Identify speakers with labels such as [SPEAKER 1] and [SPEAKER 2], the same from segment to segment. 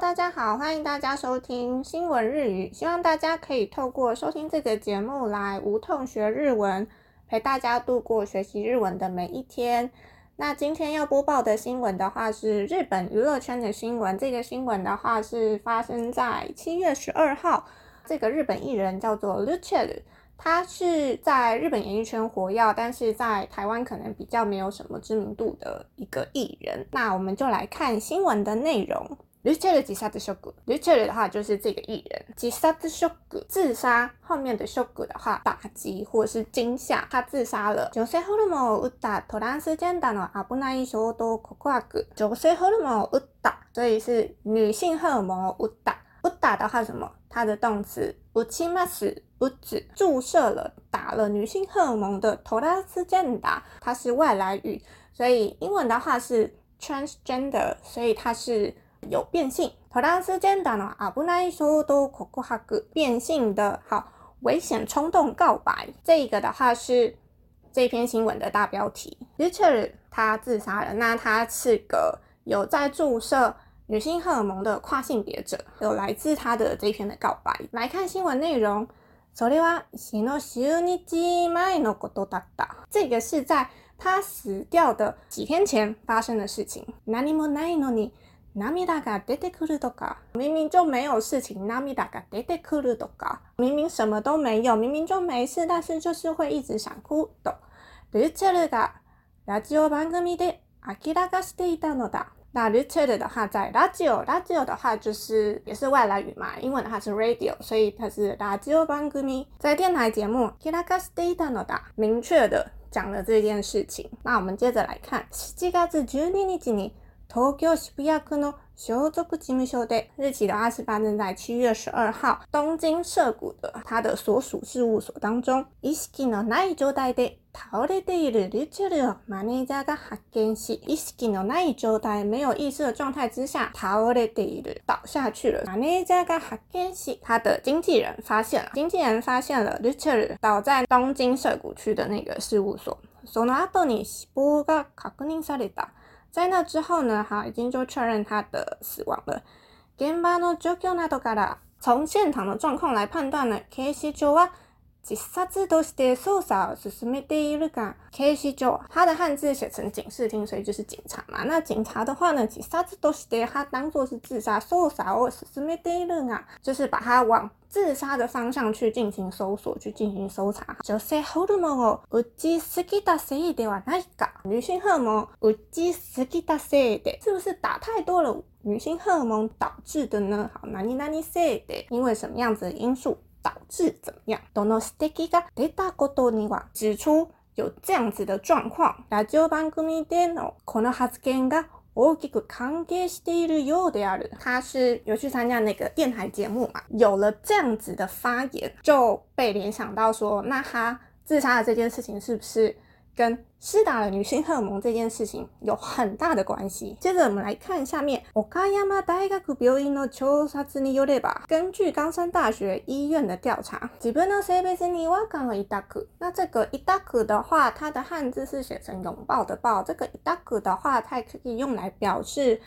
[SPEAKER 1] 大家好，欢迎大家收听新闻日语。希望大家可以透过收听这个节目来无痛学日文，陪大家度过学习日文的每一天。那今天要播报的新闻的话，是日本娱乐圈的新闻。这个新闻的话是发生在七月十二号。这个日本艺人叫做 Lucid，他是在日本演艺圈活跃，但是在台湾可能比较没有什么知名度的一个艺人。那我们就来看新闻的内容。ルチェル自杀的ショック，ルチェル的话就是这个艺人。自杀的ショック，自杀后面的ショック的话，打击或者是惊吓，他自杀了。女性ホルモンを打ったトランスジェンダーの危ない冲动告白。女性ホルモンを打った，所以是女性荷尔蒙を打った。打打的话什么？它的动词打ちます，不止注射了，打了女性荷尔蒙的トランスジェンダー，它是外来语，所以英文的话是 transgender，所以它是。 有变性，トランスジェンダーの危ない冲动告白，变性的好危险冲动告白，这个的话是这篇新闻的大标题。Richard 他自杀了，那他是个有在注射女性荷尔蒙的跨性别者，有来自他的这篇的告白。来看新闻内容，それは死の数日前のことだった。这个是在他死掉的几天前发生的事情。何もないのに 涙が出てくるとか、明明就没有事情。ナが出て来るとか、明明什么都没有，明明就没事，但是就是会一直想哭的。ルチュルがラジオ番組で明らかしていたのだ。那鲁彻尔的话在 radio，radio 的话就是也是外来语嘛，英文它是 radio，所以它是 radio 番組，在电台节目明らかしていたのだ，明确的讲了这件事情。那我们接着来看次がジュニー东京渋谷区の所属事务所で，日期的话是发生在七月十二号，东京涩谷的他的所属事务所当中。意识のない状态で倒れている rachel をマネージャーが発见し、意识のない状态，没有意识的状态之下倒れている，倒下去了。マネージャーが発见し，他的经纪人发现了，经纪人发现了 rachel 倒在东京涩谷区的那个事务所。その后に死亡が确认された。 在那之后呢，好，已经就确认他的死亡了。现场の状况などから，从现场的状况来判断呢，警视庁は 自杀として捜查を进めているが，警视庁，它的汉字写成警视厅，所以就是警察嘛。那警察的话呢，自杀として它当做是自杀，捜查を进めているが，就是把它往。自杀的方向去进行搜索，去进行搜查。女性荷尔蒙を打ちすぎたせいではないか？女性荷尔蒙打ちすぎたせいで，是不是打太多了？女性荷尔蒙导致的呢？好，何々せいで，因为什么样子的因素 导致怎么样？どの指摘が出たことには指出有这样子的状况。ラジオ番组でのこの発言が大きく関系しているようである。他是有去参加那个电台节目嘛，有了这样子的发言，就被联想到说，那他自杀的这件事情是不是 跟施打了女性荷尔蒙这件事情有很大的关系。接着我们来看下面，冈山大学病院の调查によれば，根据冈山大学医院的调查，自分の性别に违和感を抱く。那这个抱く的话，它的汉字是写成拥抱的抱。这个抱く的话，它也可以用来表示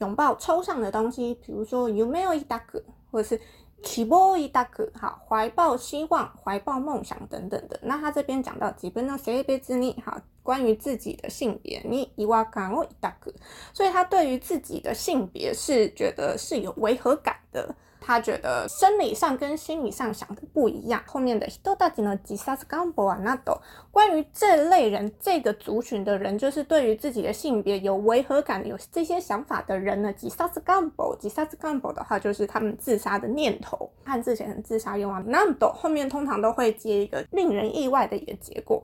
[SPEAKER 1] 拥抱抽象的东西，比如说梦を抱く，或者是。 希望抱く，好，怀抱希望，怀抱梦想等等的。那他这边讲到自分の性别に，好，关于自己的性别，你违和感を抱く，所以他对于自己的性别是觉得是有违和感的。 他觉得生理上跟心理上想的不一样。后面的人たちの自杀愿望はなど，关于这类人这个族群的人，就是对于自己的性别有违和感、有这些想法的人呢。自杀愿望，自杀愿望的话，就是他们自杀的念头。汉字写成自杀愿望，など后面通常都会接一个令人意外的一个结果。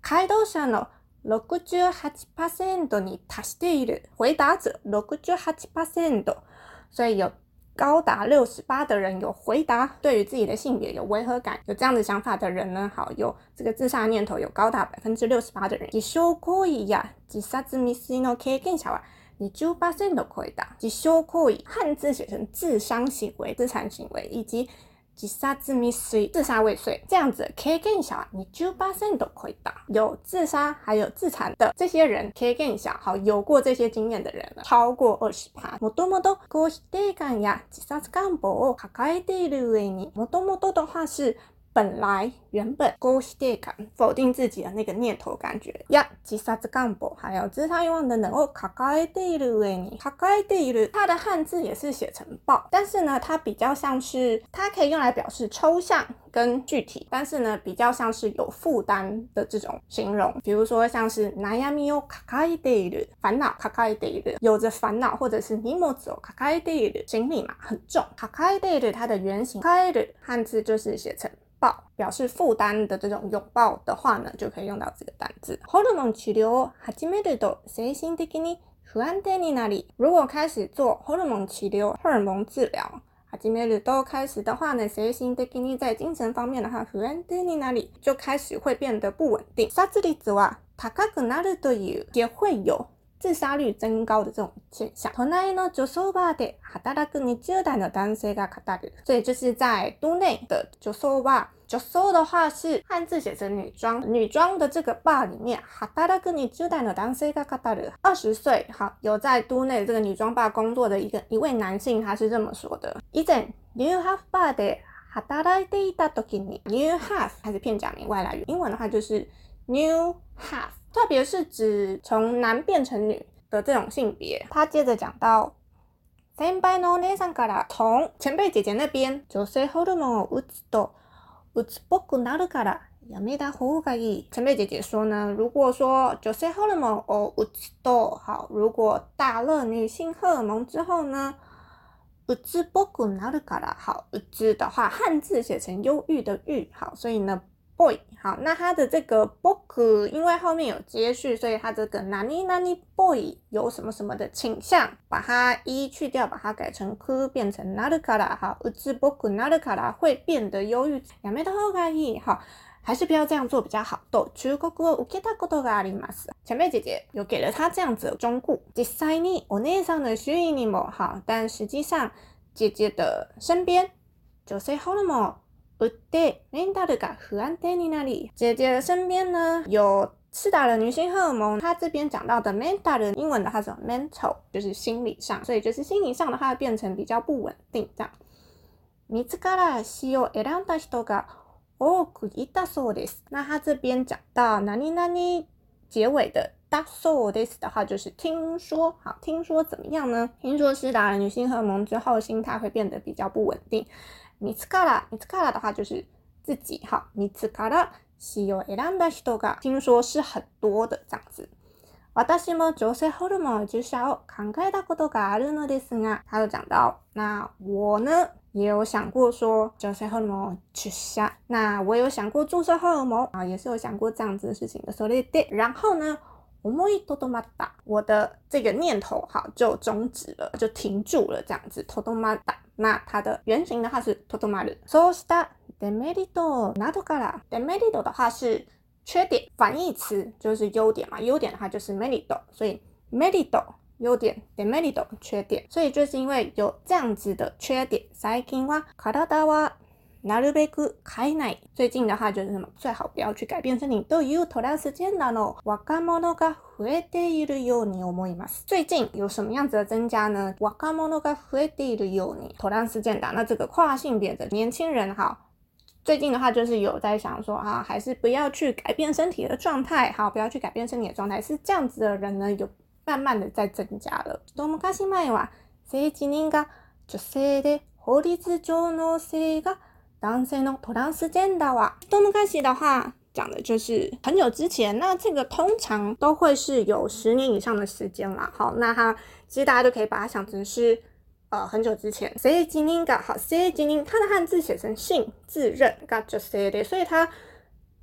[SPEAKER 1] 回答者の68%に达している。回答者68%，所以有。 高达六十八的人有回答，对于自己的性别有违和感，有这样的想法的人呢，好，有这个自杀念头有高达百分之六十八的人。自伤行为や自杀未遂の経験者は20%を超えた。自伤行为汉字写成自伤行为、自残行为以及 自杀未遂，自杀未遂这样子的経験者は20%を超えた，有自杀还有自残的这些人，経験者好有过这些经验的人了，超过二十趴。もともと自己否定感や自杀愿望を抱えている上に，もともと的话是。 本来原本自己否定感否定自己的那个念头感觉呀，自杀愿望还有自杀欲望等等を抱えている上に，抱えている它的汉字也是写成抱，但是呢，它比较像是它可以用来表示抽象跟具体，但是呢，比较像是有负担的这种形容，比如说像是悩みを抱えている，烦恼抱えている，有着烦恼，或者是荷物を抱えている，行李嘛很重，抱えている它的原型，抱える汉字就是写成。 表示负担的这种拥抱的话呢，就可以用到这个单字。ホルモン治疗を始めると精神的に不安定になり，如果开始做ホルモン治疗、荷尔蒙治疗，始めると开始的话呢，精神的に在精神方面的话，不安定になり就开始会变得不稳定。杀率は高くなるという也会有自杀率增高的这种现象。都内の女装バーで働く20代の男性が语る，所以就是在都内的女装バ 就搜的话是汉字写成女装，女装的这个 bar 里面二十岁，好有在都内这个女装吧工作的一个一位男性，他是这么说的。以前 new half 吧的哈达拉的伊达多给你 new half 还是片假名外来语，英文的话就是 new half，特别是指从男变成女的这种性别。他接着讲到前辈のお姉さんから从前辈姐姐那边，女性ホルモンを打ちと郁っぽくなるからやめた方がいい。前辈姐姐说呢，如果说女性荷尔蒙哦郁つと好，如果打了女性荷尔蒙之后呢，郁っぽくなるから好，郁つ的话汉字写成忧郁的郁好，所以呢。boy 好，那它的这个 book 因为后面有接续，所以它这个 nani nani boy 有什么什么的倾向，把它一去掉，把它改成 ku 变成 naru kara 好，郁つぼくなるから会变得忧郁。やめた方がいい好，还是不要这样做比较好。と忠告を受けたことがあります。前辈姐姐有给了他这样子的忠告。実际にお姉さんの周囲にも好，但实际上姐姐的身边女性ホルモン 不对，メンタルが不安定になり，姐姐的身边呢有施打了女性荷尔蒙。她这边讲到的 mental，英文的话是 mental，就是心理上，所以就是心理上的话变成比较不稳定这样。见つから死を选んだ人が多くいたそうです。那他这边讲到何々结尾的だそうです的话，就是听说，好，听说怎么样呢？听说施打了女性荷尔蒙之后，心态会变得比较不稳定。 见つから、见つから的话就是自己哈。见つから死を选んだ人が听说是很多的这样子。私も女性ホルモン注射を考えたことがあるのですが，他有讲到，那我呢也有想过说女性ホルモン注射，那我有想过注射荷尔蒙啊，也是有想过这样子的事情的。それで，然后呢，思いとどまった，我的这个念头哈就终止了，就停住了这样子。とどまった。 那它的原型的话是とどまる。そうしたデメリットなどから，デメリット的话是缺点，反义词就是优点嘛。优点的话就是メリット，所以メリット优点，デメリット缺点。所以就是因为有这样子的缺点，最近は体は なるべく変えない。最近の話就是什么最好不要去改变身体というトランスジェンダーの若者が増えているように思います。最近有什么样子的增加呢？若者が増えているようにトランスジェンダー，那这个跨性别的年轻人哈。最近的话，就是有在想说啊，还是不要去改变身体的状态，好，不要去改变身体的状态，是这样子的人呢，有慢慢的在增加了。多昔前は、最近のが女性で法律上の性が男性のトランスジェンダーは，一昔的话讲的就是很久之前，那这个通常都会是有十年以上的时间啦。好，那它其实大家都可以把它想成是呃很久之前。性自认が好，性自认它的汉字写成性自认が女性で，所以它。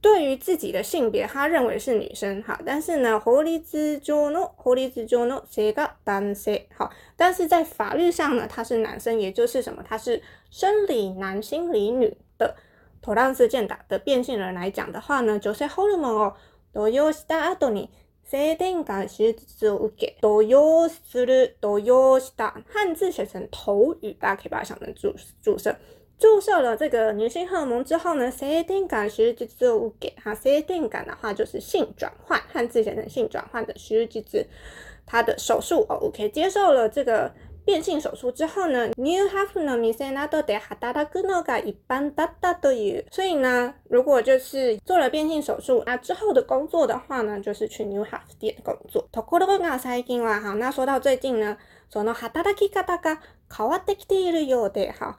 [SPEAKER 1] 对于自己的性别，他认为是女生哈，但是呢，法律上の法律上の性が男性好，但是在法律上呢，他是男生，也就是什么，他是生理男心理女的トランスジェンダー的变性人来讲的话呢，女性ホルモンを投与した后に性転换手术を受け投与する投与した汉字写成投与，大家可以把它想成注注射。 注射了这个女性荷尔蒙之后呢，性定感实质指给它性别感的话，就是性转换，汉字写成性转换的实质指它的手术哦。O K，接受了这个变性手术之后呢，New Half 呢，米色那都得哈哒哒跟那个一般哒哒的也。所以呢，如果就是做了变性手术，那之后的工作的话呢，就是去 New Half 店工作。ところで今さっきんわ，好，那说到最近呢，その働き方が変わってきてるようで，好。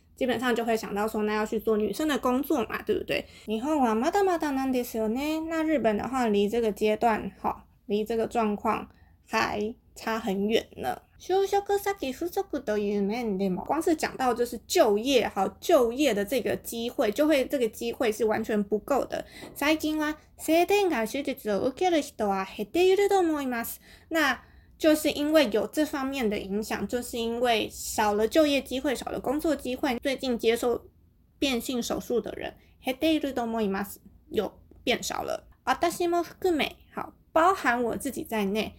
[SPEAKER 1] 基本上就会想到说，那要去做女生的工作嘛，对不对？日本はまだまだなんですよね。那日本的话离这个阶段，好，离这个状况还差很远呢。就职先不足という面でも，光是讲到就是就业好就业的这个机会，就会这个机会是完全不够的。最近は性転换手术を受ける人は减っていると思います。那 就是因为有这方面的影响，就是因为少了就业机会，少了工作机会，最近接受变性手术的人减っていると思います，有变少了。私も含め，好，包含我自己在内。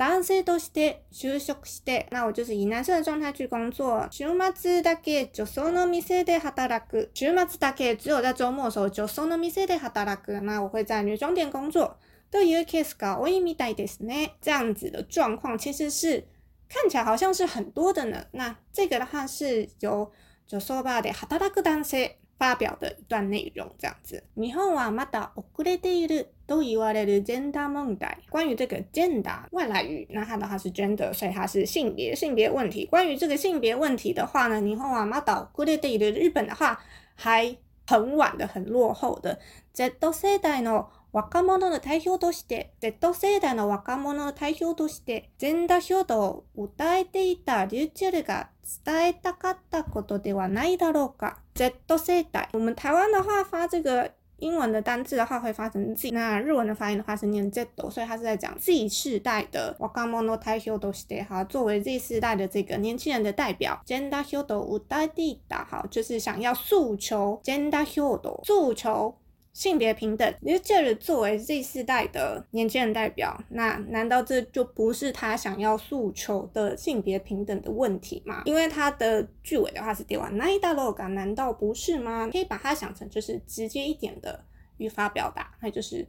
[SPEAKER 1] 男性として就职して、那我就是以男生的状态去工作。周末だけ女装の店で働く。周末だけ只有在周末的时候女装の店で働く。那我会在女装店工作。 というケースが多いみたいですね。这样子的状况其实是看起来好像是很多的呢。那这个的话是由女装バーで働く男性发表的一段内容，这样子。日本はまだ遅れていると言われるジェンダー问题。关于这个 gender 外来语，那它的话是 gender，所以它是性别性别问题。关于这个性别问题的话呢，日本はまだ遅れている。日本的话还很晚的，很落后的。Z 世代の 若者の代表として、Z 世代の若者の代表として、ジェンダー表土を歌えていたリュチェルが伝えたかったことではないだろうか。Z 世代。我们台湾の話は、这个英文的单字的话会发成 Z，那日文的发音的话是念 Z，所以他是在讲 Z 世代的若者代表として哈，作为 Z 世代的这个年轻人的代表，gender 表を歌えていた，好，就是想要诉求 gender 表土，诉求性别平等，因为这儿作为 Z 世代的年轻人代表，那难道这就不是他想要诉求的性别平等的问题吗？因为他的句尾的话是ではないだろうか，难道不是吗？可以把它想成就是直接一点的语法表达，那就是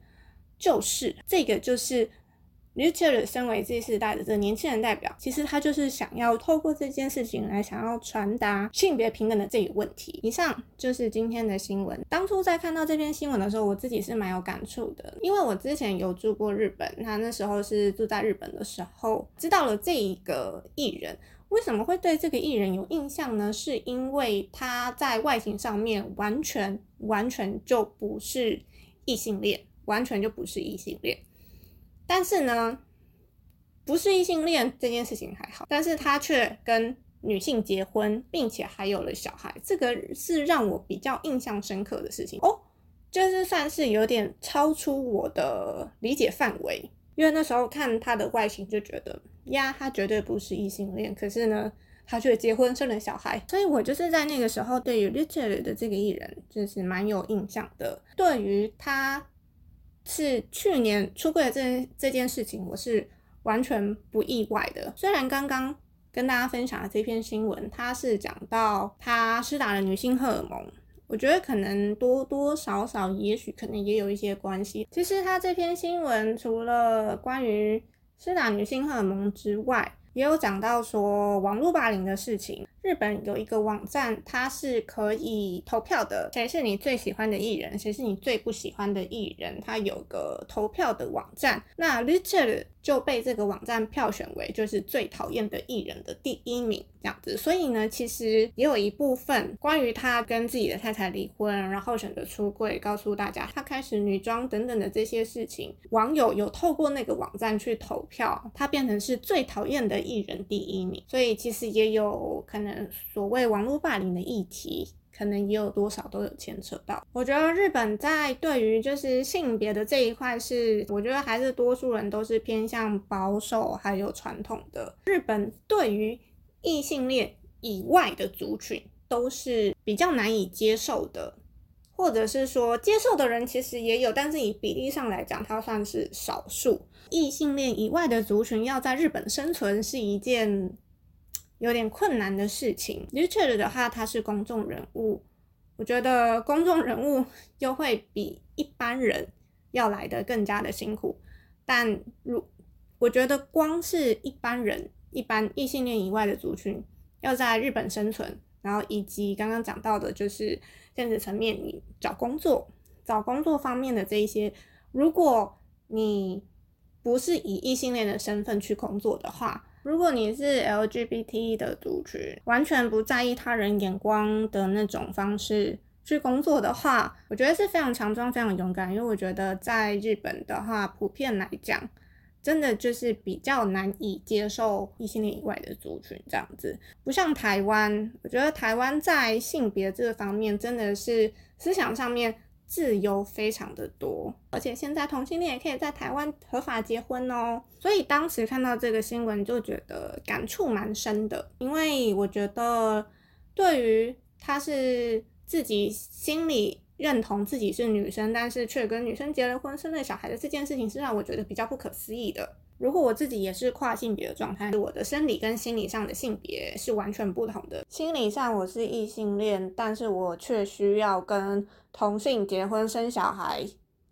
[SPEAKER 1] 就是这个就是。 n i u c h r e d 身为这世代的这个年轻人代表，其实他就是想要透过这件事情来想要传达性别平等的这个问题。以上就是今天的新闻。当初在看到这篇新闻的时候，我自己是蛮有感触的，因为我之前有住过日本，那那时候是住在日本的时候，知道了这一个艺人。为什么会对这个艺人有印象呢？是因为他在外形上面完全完全就不是异性恋，完全就不是异性恋。但是呢，不是异性恋这件事情还好，但是他却跟女性结婚，并且还有了小孩，这个是让我比较印象深刻的事情哦，就是算是有点超出我的理解范围，因为那时候看他的外形就觉得呀，他绝对不是异性恋，可是呢，他却结婚生了小孩，所以我就是在那个时候对于 l i t h e r 的这个艺人就是蛮有印象的，对于他。是去年出柜的这这件事情，我是完全不意外的。虽然刚刚跟大家分享的这篇新闻，它是讲到他施打了女性荷尔蒙，我觉得可能多多少少，也许可能也有一些关系。其实他这篇新闻除了关于施打女性荷尔蒙之外，也有讲到说网络霸凌的事情。日本有一个网站，它是可以投票的，谁是你最喜欢的艺人，谁是你最不喜欢的艺人？它有个投票的网站，那 Richard 就被这个网站票选为就是最讨厌的艺人的第一名，这样子。所以呢，其实也有一部分关于他跟自己的太太离婚，然后选择出柜，告诉大家他开始女装等等的这些事情，网友有透过那个网站去投票，他变成是最讨厌的艺人第一名。所以其实也有可能。所谓网络霸凌的议题，可能也有多少都有牵扯到。我觉得日本在对于就是性别的这一块，是我觉得还是多数人都是偏向保守还有传统的。日本对于异性恋以外的族群都是比较难以接受的，或者是说接受的人其实也有，但是以比例上来讲，它算是少数。异性恋以外的族群要在日本生存是一件。有点困难的事情。Richard 的话，他是公众人物，我觉得公众人物 又会比一般人要来的更加的辛苦。但如我觉得，光是一般人，一般异性恋以外的族群，要在日本生存，然后以及刚刚讲到的，就是现实层面你找工作、找工作方面的这一些，如果你不是以异性恋的身份去工作的话。如果你是 LGBT 的族群，完全不在意他人眼光的那种方式去工作的话，我觉得是非常强壮、非常勇敢。因为我觉得在日本的话，普遍来讲，真的就是比较难以接受异性恋以外的族群这样子。不像台湾，我觉得台湾在性别这方面真的是思想上面。自由非常的多，而且现在同性恋也可以在台湾合法结婚哦。所以当时看到这个新闻就觉得感触蛮深的，因为我觉得对于他是自己心里认同自己是女生，但是却跟女生结了婚、生了小孩的这件事情，是让我觉得比较不可思议的。如果我自己也是跨性别的状态，我的生理跟心理上的性别是完全不同的。心理上我是异性恋，但是我却需要跟同性结婚生小孩，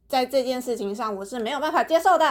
[SPEAKER 1] 在这件事情上我是没有办法接受的。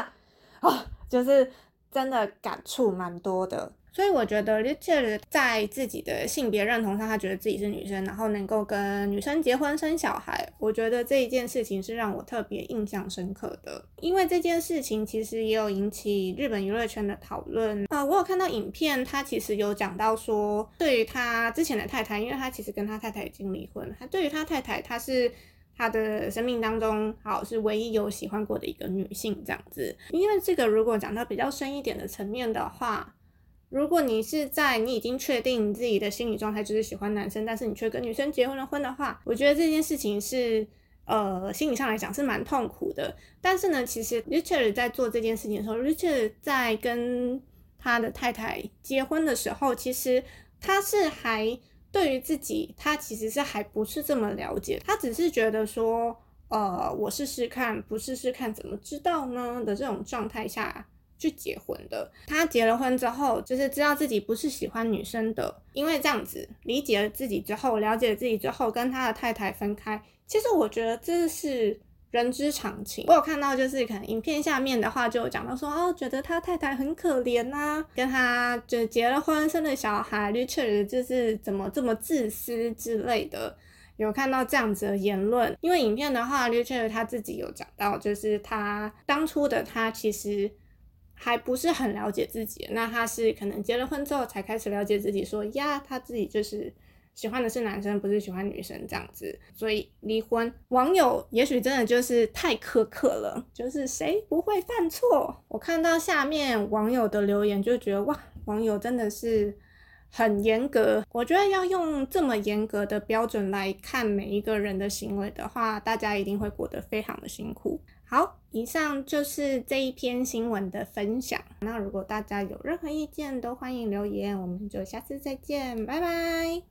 [SPEAKER 1] 啊，就是真的感触蛮多的。所以我觉得，Richard 在自己的性别认同上，他觉得自己是女生，然后能够跟女生结婚生小孩，我觉得这一件事情是让我特别印象深刻的。因为这件事情其实也有引起日本娱乐圈的讨论啊。我有看到影片，他其实有讲到说，对于他之前的太太，因为他其实跟他太太已经离婚，他对于他太太，他是他的生命当中，好是唯一有喜欢过的一个女性这样子。因为这个，如果讲到比较深一点的层面的话，如果你是在你已经确定你自己的心理状态就是喜欢男生，但是你却跟女生结婚了婚的话，我觉得这件事情是，呃，心理上来讲是蛮痛苦的。但是呢，其实 Richard 在做这件事情的时候，Richard 在跟他的太太结婚的时候，其实他是还对于自己，他其实是还不是这么了解，他只是觉得说，呃，我试试看，不试试看怎么知道呢的这种状态下。去结婚的，他结了婚之后，就是知道自己不是喜欢女生的，因为这样子理解了自己之后，了解了自己之后，跟他的太太分开。其实我觉得这是人之常情。我有看到，就是可能影片下面的话就讲到说哦，觉得他太太很可怜啊，跟他就结了婚生了小孩，Richard 就是怎么这么自私之类的，有看到这样子的言论。因为影片的话，Richard 他自己有讲到，就是他当初的他其实。还不是很了解自己，那他是可能结了婚之后才开始了解自己，说呀，他自己就是喜欢的是男生，不是喜欢女生这样子，所以离婚。网友也许真的就是太苛刻了，就是谁不会犯错？我看到下面网友的留言就觉得哇，网友真的是很严格。我觉得要用这么严格的标准来看每一个人的行为的话，大家一定会过得非常的辛苦。好，以上就是这一篇新闻的分享。那如果大家有任何意见，都欢迎留言。我们就下次再见，拜拜。